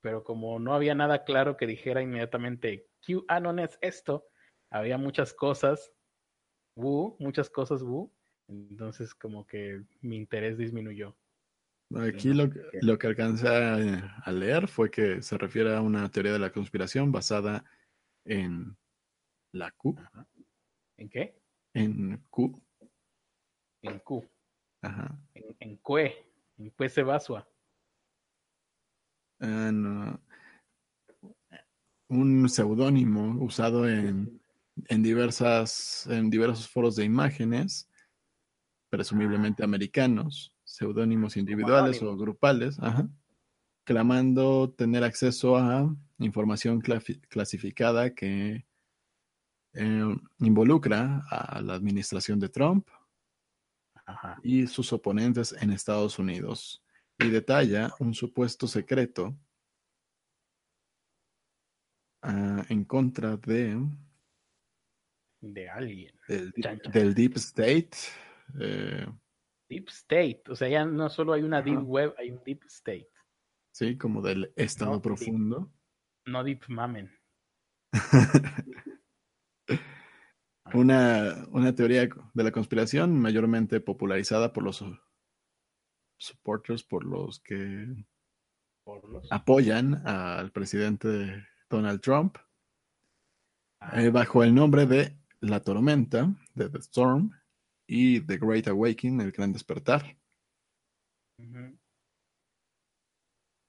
pero como no había nada claro que dijera inmediatamente QAnon es esto, había muchas cosas, Wu, muchas cosas Wu, entonces como que mi interés disminuyó. Aquí lo, lo que alcancé a, a leer fue que se refiere a una teoría de la conspiración basada en la Q, Ajá. ¿En qué? en Q, En Q, ajá, en, en Cue, en Cue Sebasua. Uh, un seudónimo usado en, en diversas en diversos foros de imágenes, presumiblemente americanos, seudónimos individuales o grupales, ajá, clamando tener acceso a información clasificada que eh, involucra a la administración de Trump Ajá. y sus oponentes en Estados Unidos y detalla un supuesto secreto ah, en contra de De alguien. del, Chan, chan. del Deep State. eh, Deep State. O sea, ya no solo hay una Deep. Web, hay un Deep State. sí, como del estado No, profundo. No Deep Mamen. Una, una teoría de la conspiración mayormente popularizada por los supporters, por los que Por los... apoyan al presidente Donald Trump, Ah, eh, bajo el nombre de La Tormenta, de The Storm, y The Great Awakening, El Gran Despertar,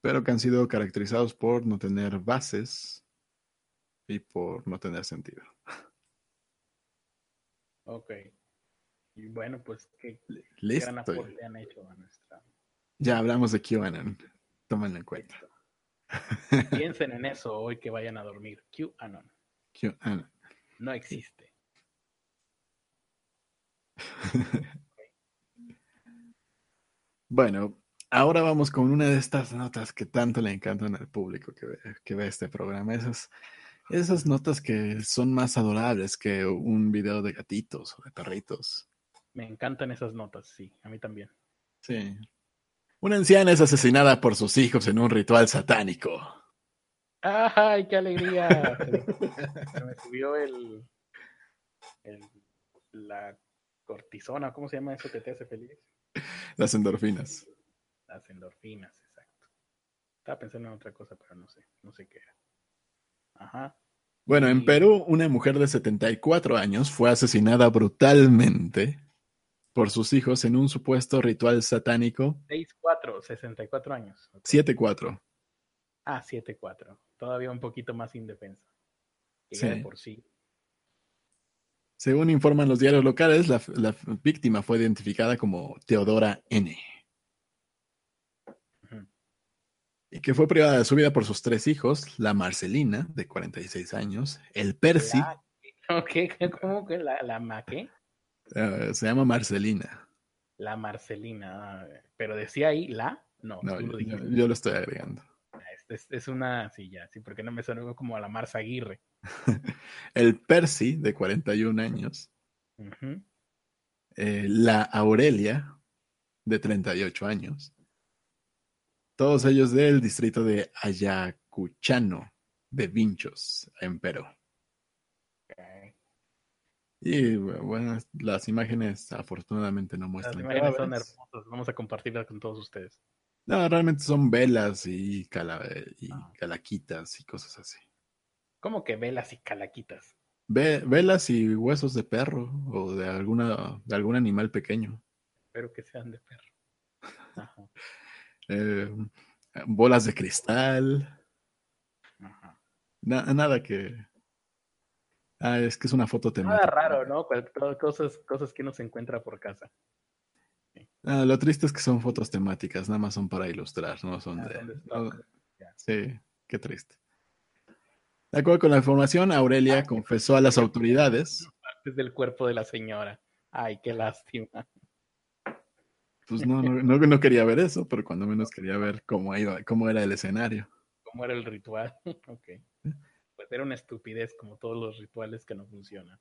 pero que han sido caracterizados por no tener bases y por no tener sentido. Ok. Y bueno, pues qué gran Listo. aporte han hecho a nuestra. Ya hablamos de QAnon. Tómenlo en cuenta. Piensen en eso hoy que vayan a dormir. QAnon QAnon. no existe. Bueno, ahora vamos con una de estas notas que tanto le encantan al público que ve, que ve este programa. Esas, esas notas que son más adorables que un video de gatitos o de perritos. Me encantan esas notas, sí, a mí también. Sí. Una anciana es asesinada por sus hijos en un ritual satánico. ¡Ay, qué alegría! Se me subió el, el- la cortisona, ¿cómo se llama eso que te hace feliz? Las endorfinas. Las endorfinas, exacto. Estaba pensando en otra cosa, pero no sé, no sé qué era. Ajá. Bueno, en Perú, una mujer de 74 años fue asesinada brutalmente por sus hijos en un supuesto ritual satánico 6-4, 64 años. Ok. 7-4. Ah, 7-4. Todavía un poquito más indefensa. Sí. por sí. Según informan los diarios locales, la, la víctima fue identificada como Teodora N. Y que fue privada de su vida por sus tres hijos, la Marcelina, de 46 años, el Percy, La- ¿Qué? ¿Cómo que la, la ma eh, se llama Marcelina. La Marcelina. ah, Pero decía ahí la. No, No, tú lo yo, yo lo estoy agregando. Es, es- una. Sí, ya, sí, porque no me sonó como a la Marza Aguirre. El Percy, de 41 años, Ujú. eh, la Aurelia, de 38 años, todos ellos del distrito de Ayacuchano, de Vinchos, en Perú. Y bueno, las imágenes afortunadamente no Las muestran. imágenes son hermosas. Vamos a compartirlas con todos ustedes. No, realmente son velas y, cala- y Ah. calaquitas y cosas así. ¿Cómo que velas y calaquitas? Ve- velas y huesos de perro o de alguna de algún animal pequeño. Espero que sean de perro. Ajá, Eh, bolas de cristal. ajá. na- nada que. Ah, es que es una foto Nada temática. raro, ¿no? Cosas, cosas que uno se encuentra por casa. Ah, lo triste es que son fotos temáticas, nada más son para ilustrar, no son Ah, de. son de no- stock. Ya. sí, qué triste. De acuerdo con la información, Aurelia confesó a las autoridades. Partes del cuerpo de la señora. Ay, qué lástima. Pues no, no, no, no quería ver eso, pero cuando menos quería ver cómo iba, cómo era el escenario. ¿Cómo era el ritual? ok. Era una estupidez como todos los rituales que no funcionan.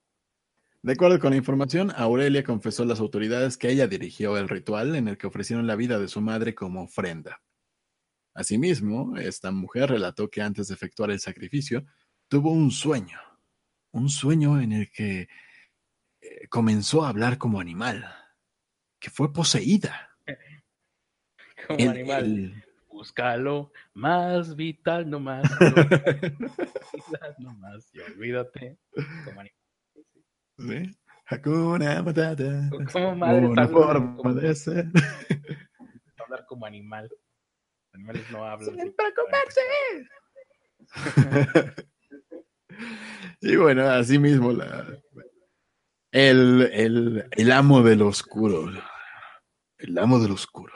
De acuerdo con la información, Aurelia confesó a las autoridades que ella dirigió el ritual en el que ofrecieron la vida de su madre como ofrenda. Asimismo, esta mujer relató que antes de efectuar el sacrificio, tuvo un sueño, un sueño en el que eh, comenzó a hablar como animal, que fue poseída. Como El- animal. el- Búscalo más vital, no más. vital, no más. Y olvídate. Como animal. ¿sí? Hakuna Matata. ¿Cómo madre Una habla forma como- de ser. hablar como animal? Los animales no hablan. Sin así. Y bueno, así mismo la, el, el, el amo del oscuro, el amo del oscuro,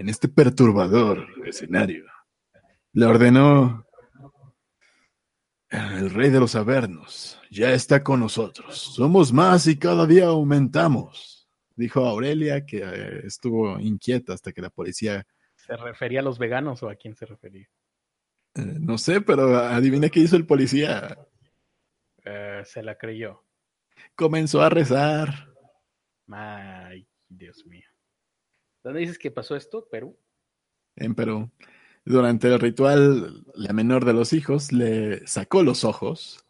en este perturbador escenario, le ordenó el rey de los Avernos, ya está con nosotros, somos más y cada día aumentamos, dijo Aurelia, que eh, estuvo inquieta hasta que la policía, ¿Se refería a los veganos o a quién se refería? eh, no sé, pero adivina qué hizo el policía, Eh, se la creyó. comenzó a rezar. Ay, Dios mío. ¿Dónde dices que pasó esto? ¿Perú? en Perú. Durante el ritual, la menor de los hijos le sacó los ojos,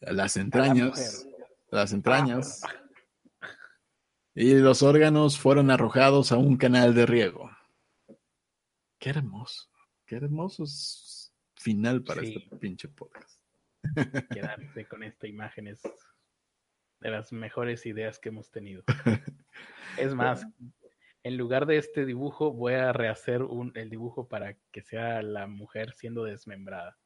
las entrañas, las entrañas, y los órganos fueron arrojados a un canal de riego. Qué hermoso, qué hermoso final para Sí. este pinche podcast. Quedarse con esta imagen es de las mejores ideas que hemos tenido. Es más, en lugar de este dibujo, voy a rehacer un, el dibujo para que sea la mujer siendo desmembrada.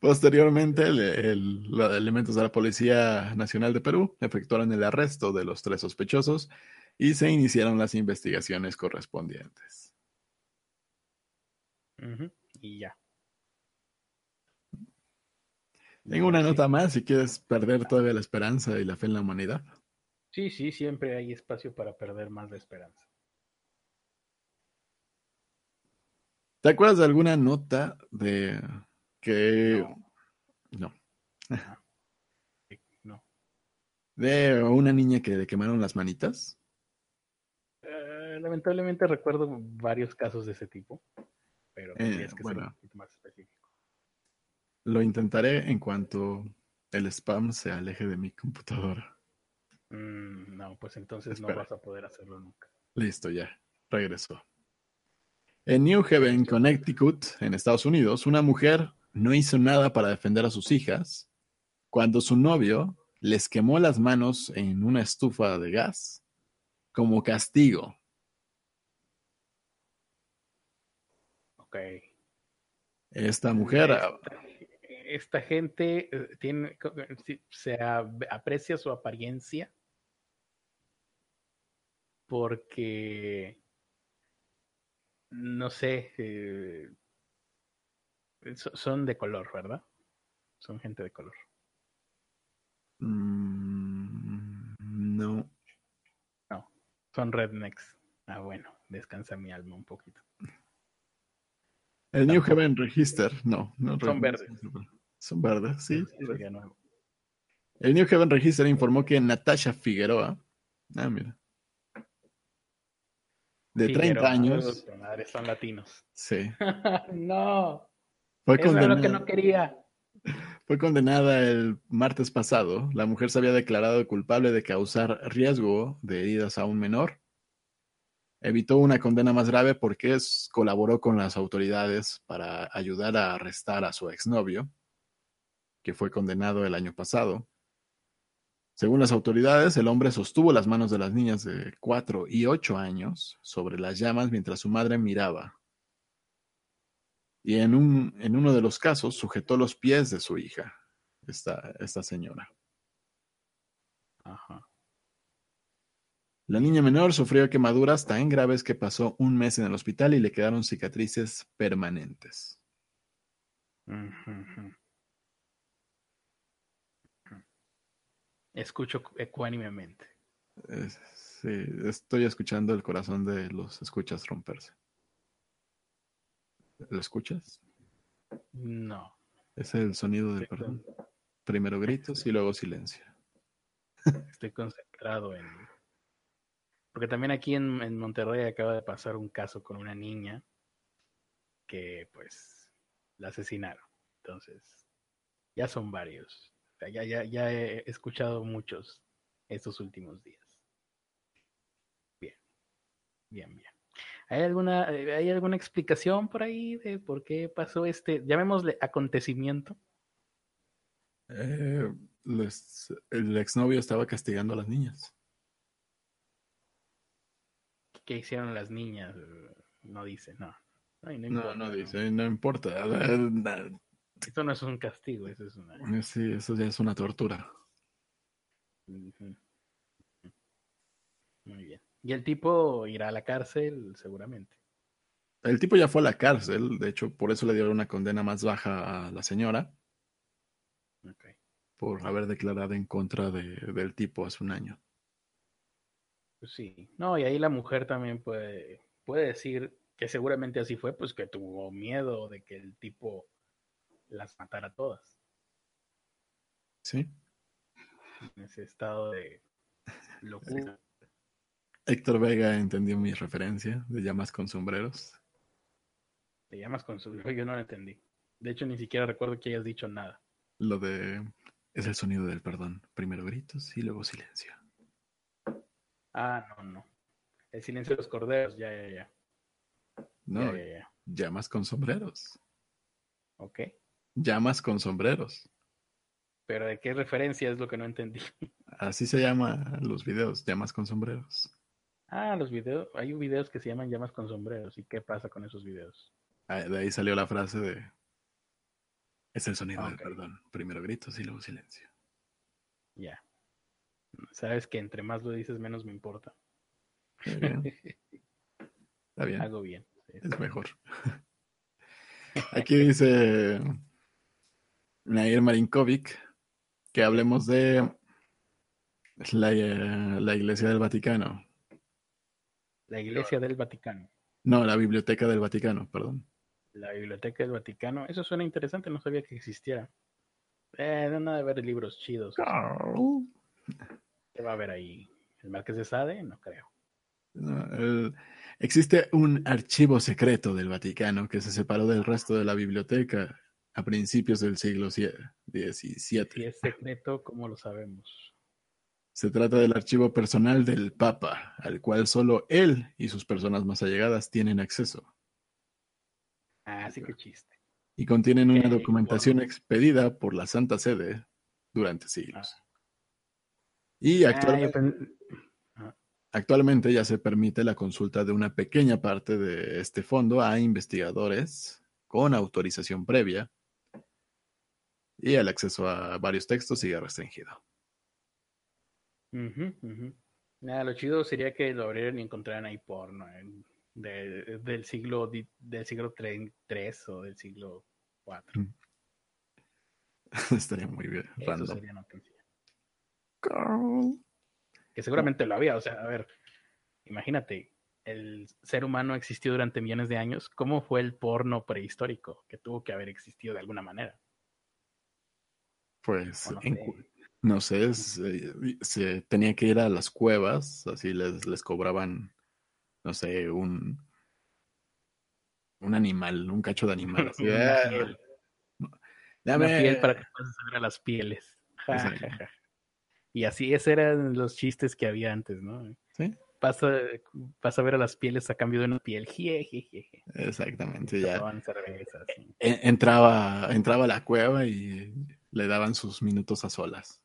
Posteriormente, el- el- los elementos de la Policía Nacional de Perú efectuaron el arresto de los tres sospechosos y se iniciaron las investigaciones correspondientes. Y ya. Tengo una Sí. nota más si quieres perder todavía la esperanza y la fe en la humanidad. Sí, sí, siempre hay espacio para perder más la esperanza. ¿Te acuerdas de alguna nota de que... No. No. De una niña que le quemaron las manitas. Eh, lamentablemente recuerdo varios casos de ese tipo, pero Eh, que ser bueno. un poquito más específico. Lo intentaré en cuanto el spam se aleje de mi computadora. Mm, no, pues entonces Espera. no vas a poder hacerlo nunca. Listo, ya. Regresó. En New Haven, Connecticut, en Estados Unidos, una mujer no hizo nada para defender a sus hijas cuando su novio les quemó las manos en una estufa de gas como castigo. Ok. Esta mujer, Esta, esta gente eh, tiene, eh, se aprecia su apariencia porque, no sé, eh, so- son de color, ¿verdad? Son gente de color. mm, no, Son rednecks. Ah, bueno, descansa mi alma un poquito. el New. Haven Register, no, no Son verdes. Son verdes, sí. El New Haven Register informó que Natasha Figueroa, ah, mira, de 30 Figueroa, años, madre, son latinos. sí, no, fue eso es lo que condenada, no quería. fue condenada el martes pasado. La mujer se había declarado culpable de causar riesgo de heridas a un menor. Evitó una condena más grave porque es- colaboró con las autoridades para ayudar a arrestar a su exnovio, que fue condenado el año pasado. Según las autoridades, el hombre sostuvo las manos de las niñas de 4 y 8 años sobre las llamas mientras su madre miraba. Y en, un, en uno de los casos sujetó los pies de su hija, esta, esta señora. Ajá. La niña menor sufrió quemaduras tan graves que pasó un mes en el hospital y le quedaron cicatrices permanentes. Escucho ecuánimemente. Eh, sí, estoy escuchando el corazón de los escuchas romperse. ¿Lo escuchas? No. Es el sonido del Estoy, perdón. con- Primero gritos y luego silencio. estoy concentrado en... Porque también aquí en, en Monterrey acaba de pasar un caso con una niña que pues la asesinaron. Entonces, ya son varios. Ya, ya, ya he escuchado muchos estos últimos días. Bien, bien, bien. ¿Hay alguna, eh, ¿Hay alguna explicación por ahí de por qué pasó este, llamémosle acontecimiento? Eh, les- el exnovio estaba castigando a las niñas. ¿Qué hicieron las niñas? No dice, no. Ay, no, importa, no dice, no importa. Esto no es un castigo, eso es una... Sí, eso ya es una tortura. Muy bien. Y el tipo irá a la cárcel, seguramente. El tipo ya fue a la cárcel, de hecho, por eso le dieron una condena más baja a la señora, Ok. por haber declarado en contra de- del tipo hace un año. Pues sí. No, y ahí la mujer también puede, puede decir que seguramente así fue, pues que tuvo miedo de que el tipo las matara todas. ¿Sí? En ese estado de locura. Héctor Vega entendió mi referencia de llamas con sombreros. Te llamas con su... Yo no lo entendí. De hecho, ni siquiera recuerdo que hayas dicho nada. Lo de... Es el sonido del perdón. Primero gritos y luego silencio. Ah, no, no. El silencio de los corderos, ya, ya, ya. No, Ya, ya, ya. llamas con sombreros. Ok. Llamas con sombreros. Pero de qué referencia es lo que no entendí. Así se llama los videos, llamas con sombreros. Ah, los videos. Hay videos que se llaman llamas con sombreros. ¿Y qué pasa con esos videos? Ah, De ahí salió la frase de... Es el sonido del perdón. Primero gritos y luego silencio. Ya. Sabes que entre más lo dices, menos me importa. Está bien. Está bien. Hago bien. Sí, Es mejor. Aquí dice Nair Marinkovic que hablemos de La, eh, la Iglesia del Vaticano. La Iglesia del Vaticano. No, la Biblioteca del Vaticano, perdón. La Biblioteca del Vaticano. Eso suena interesante, no sabía que existiera. Eh, no nada de ver libros chidos. Carl. ¿Qué va a haber ahí? ¿El Marqués de Sade? No creo. No, el- existe un archivo secreto del Vaticano que se separó del resto de la biblioteca a principios del siglo XVII. Si es secreto, ¿cómo lo sabemos? Se trata del archivo personal del Papa, al cual solo él y sus personas más allegadas tienen acceso, Ah, sí que chiste. y contienen una Ok, documentación expedida por la Santa Sede durante siglos. Y Ah, yo actualmente, pen- actualmente ya se permite la consulta de una pequeña parte de este fondo a investigadores con autorización previa, y el acceso a varios textos sigue restringido. Ujú, ujú. Nada, lo chido sería que lo abrieran y encontraran ahí porno de- del siglo del siglo 3 o del siglo 4. Estaría muy bien. Eso Random. sería noticia. Que seguramente lo había, o sea, a ver, imagínate, el ser humano existió durante millones de años, ¿cómo fue el porno prehistórico? Que tuvo que haber existido de alguna manera. Pues no sé. no eh, se tenía que ir a las cuevas, así les, les cobraban, no sé, un, un animal, un cacho de animal. así, Una "Ah, piel. dame". Una piel para que puedas saber a las pieles. Ja, Exacto. ja, ja. Y así esos eran los chistes que había antes, ¿no? Sí, Pasa, pasa a ver a las pieles a cambio de una piel. Exactamente, ya. Tomaban cerveza, sí. E- Entraba, entraba a la cueva y le daban sus minutos a solas.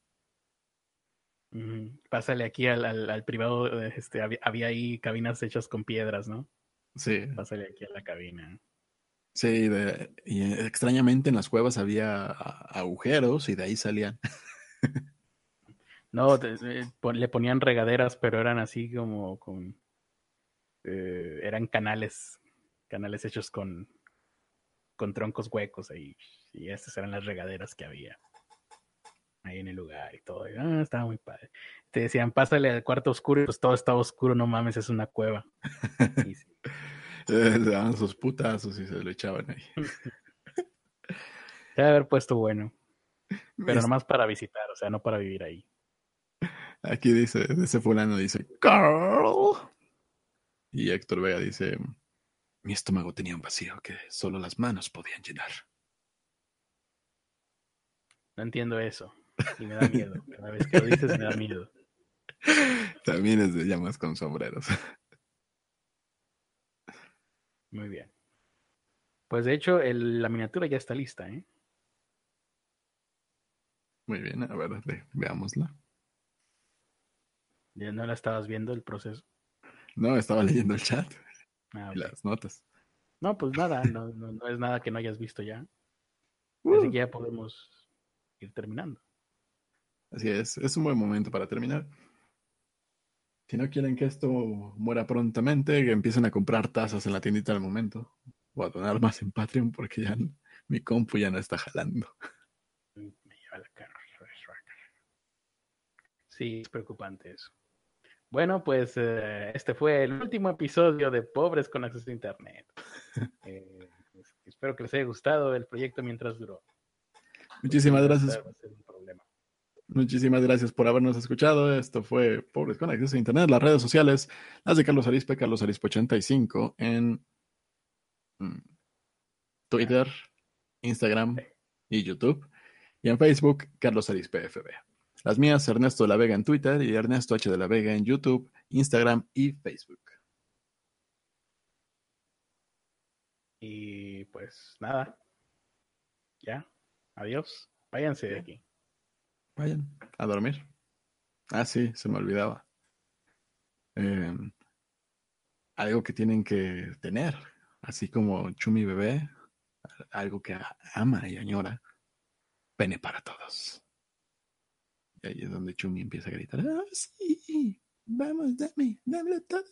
Pásale aquí al, al, al privado, este, había, había ahí cabinas hechas con piedras, ¿no? Sí, Pásale aquí a la cabina. sí, de- y eh, extrañamente en las cuevas había agujeros y de ahí salían. No, le ponían regaderas, pero eran así como con... eh, eran canales, canales hechos con, con troncos huecos ahí. Y estas eran las regaderas que había ahí en el lugar y todo. Y, ah, estaba muy padre. Te decían, pásale al cuarto oscuro, y pues todo estaba oscuro, no mames, es una cueva. Y sí. Eh, Le daban sus putazos y se lo echaban ahí. Debe haber puesto bueno, pero Es- nomás para visitar, o sea, no para vivir ahí. Aquí dice, ese fulano dice, Carl. Y Héctor Vega dice, mi estómago tenía un vacío que solo las manos podían llenar. No entiendo eso. Y me da miedo. Cada vez que lo dices me da miedo. También es de llamas con sombreros. Muy bien. Pues de hecho, el- la miniatura ya está lista, ¿eh? Muy bien, a ver, ve- veámosla. Ya no la estabas viendo el proceso. No, estaba leyendo el chat Ah, las notas. No, pues nada, no, no, no es nada que no hayas visto ya. Uh, Así que ya podemos ir terminando. así es, es un buen momento para terminar. Si no quieren que esto muera prontamente, que empiecen a comprar tazas en la tiendita al momento. O a donar más en Patreon porque ya mi compu ya no está jalando. Me lleva la cara. Sí, es preocupante eso. Bueno, pues eh, este fue el último episodio de Pobres con Acceso a Internet. Eh, espero que les haya gustado el proyecto mientras duró. Muchísimas gracias. Muchísimas gracias por habernos escuchado. Esto fue Pobres con Acceso a Internet. Las redes sociales, las de Carlos Arispe, Carlos Arispe 85 en mm, Twitter, Instagram y YouTube. Y en Facebook, Carlos Arispe FB. Las mías, Ernesto de la Vega en Twitter y Ernesto H de la Vega en YouTube, Instagram y Facebook. Y pues nada. Ya. Adiós. Váyanse de aquí. Vayan a dormir. Ah, sí, se me olvidaba. Eh, algo que tienen que tener, así como Chumi Bebé, algo que ama y añora, pene para todos. Y ahí es donde Chumi empieza a gritar, ah, sí, vamos, dame, dámelo todo.